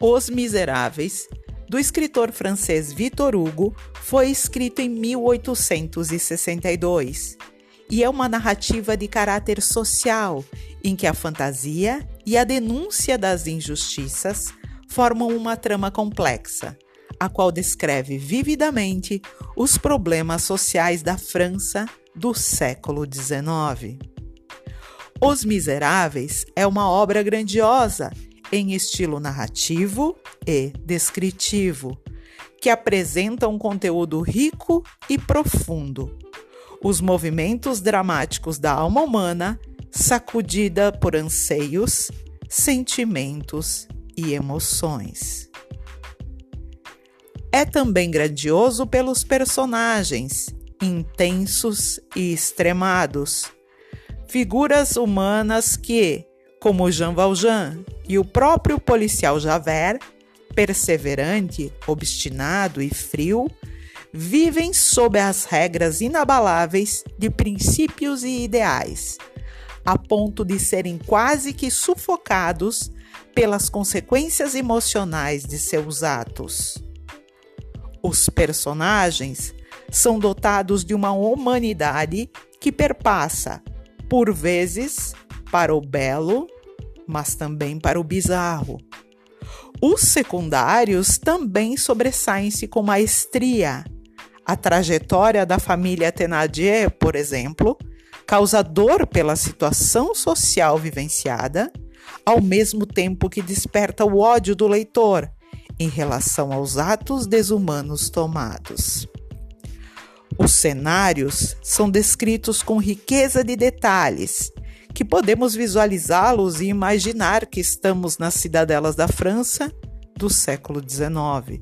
Os Miseráveis, do escritor francês Victor Hugo, foi escrito em 1862 e é uma narrativa de caráter social em que a fantasia e a denúncia das injustiças formam uma trama complexa, a qual descreve vividamente os problemas sociais da França do século XIX. Os Miseráveis é uma obra grandiosa em estilo narrativo e descritivo, que apresenta um conteúdo rico e profundo. Os movimentos dramáticos da alma humana, sacudida por anseios, sentimentos e emoções. É também grandioso pelos personagens, intensos e extremados, figuras humanas que, como Jean Valjean e o próprio policial Javert, perseverante, obstinado e frio, vivem sob as regras inabaláveis de princípios e ideais, a ponto de serem quase que sufocados pelas consequências emocionais de seus atos. Os personagens são dotados de uma humanidade que perpassa, por vezes, para o belo, mas também para o bizarro. Os secundários também sobressaem-se com maestria. A trajetória da família Thénardier, por exemplo, causa dor pela situação social vivenciada, ao mesmo tempo que desperta o ódio do leitor em relação aos atos desumanos tomados. Os cenários são descritos com riqueza de detalhes, que podemos visualizá-los e imaginar que estamos nas cidadelas da França do século XIX,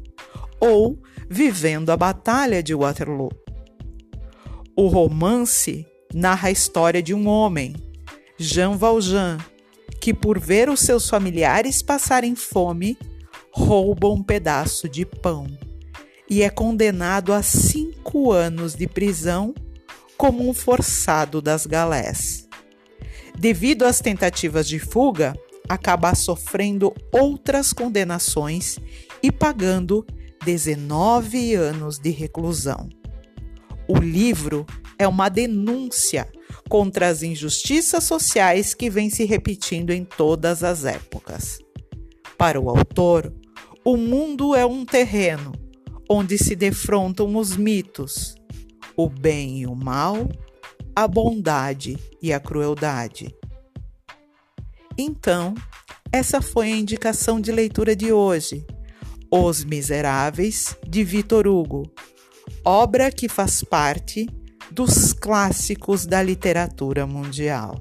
ou vivendo a Batalha de Waterloo. O romance narra a história de um homem, Jean Valjean, que, por ver os seus familiares passarem fome, rouba um pedaço de pão e é condenado a cinco anos de prisão como um forçado das galés. Devido às tentativas de fuga, acaba sofrendo outras condenações e pagando 19 anos de reclusão. O livro é uma denúncia contra as injustiças sociais que vêm se repetindo em todas as épocas. Para o autor, o mundo é um terreno onde se defrontam os mitos, o bem e o mal, a bondade e a crueldade. Então, essa foi a indicação de leitura de hoje. Os Miseráveis, de Vitor Hugo, obra que faz parte dos clássicos da literatura mundial.